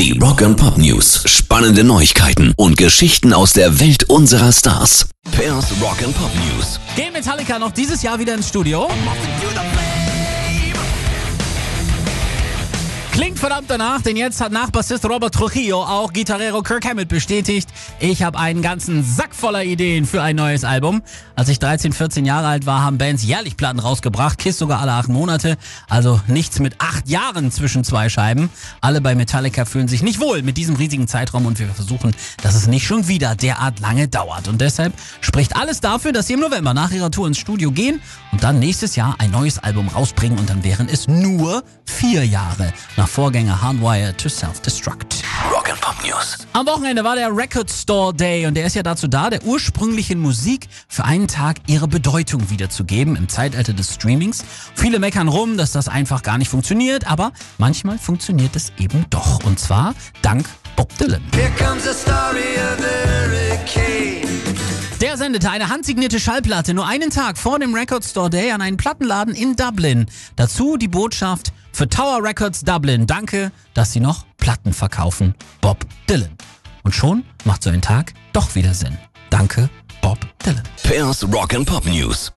Die Rock and Pop News. Spannende Neuigkeiten und Geschichten aus der Welt unserer Stars. Pairs Rock and Pop News. Gehen Metallica noch dieses Jahr wieder ins Studio? Klingt verdammt danach, denn jetzt hat Nachbassist Robert Trujillo auch Gitarrero Kirk Hammett bestätigt. Ich habe einen ganzen Sack voller Ideen für ein neues Album. Als ich 13, 14 Jahre alt war, haben Bands jährlich Platten rausgebracht, Kiss sogar alle acht Monate. Also nichts mit acht Jahren zwischen zwei Scheiben. Alle bei Metallica fühlen sich nicht wohl mit diesem riesigen Zeitraum und wir versuchen, dass es nicht schon wieder derart lange dauert. Und deshalb spricht alles dafür, dass sie im November nach ihrer Tour ins Studio gehen und dann nächstes Jahr ein neues Album rausbringen und dann wären es nur vier Jahre nach Vorgänger Hardwired to Self-Destruct. Rock and Pop News. Am Wochenende war der Record Store Day und der ist ja dazu da, der ursprünglichen Musik für einen Tag ihre Bedeutung wiederzugeben im Zeitalter des Streamings. Viele meckern rum, dass das einfach gar nicht funktioniert, aber manchmal funktioniert es eben doch und zwar dank Bob Dylan. Here comes the story. Der sendete eine handsignierte Schallplatte nur einen Tag vor dem Record Store Day an einen Plattenladen in Dublin. Dazu die Botschaft für Tower Records Dublin. Danke, dass Sie noch Platten verkaufen. Bob Dylan. Und schon macht so ein Tag doch wieder Sinn. Danke, Bob Dylan. Pairs Rock and Pop News.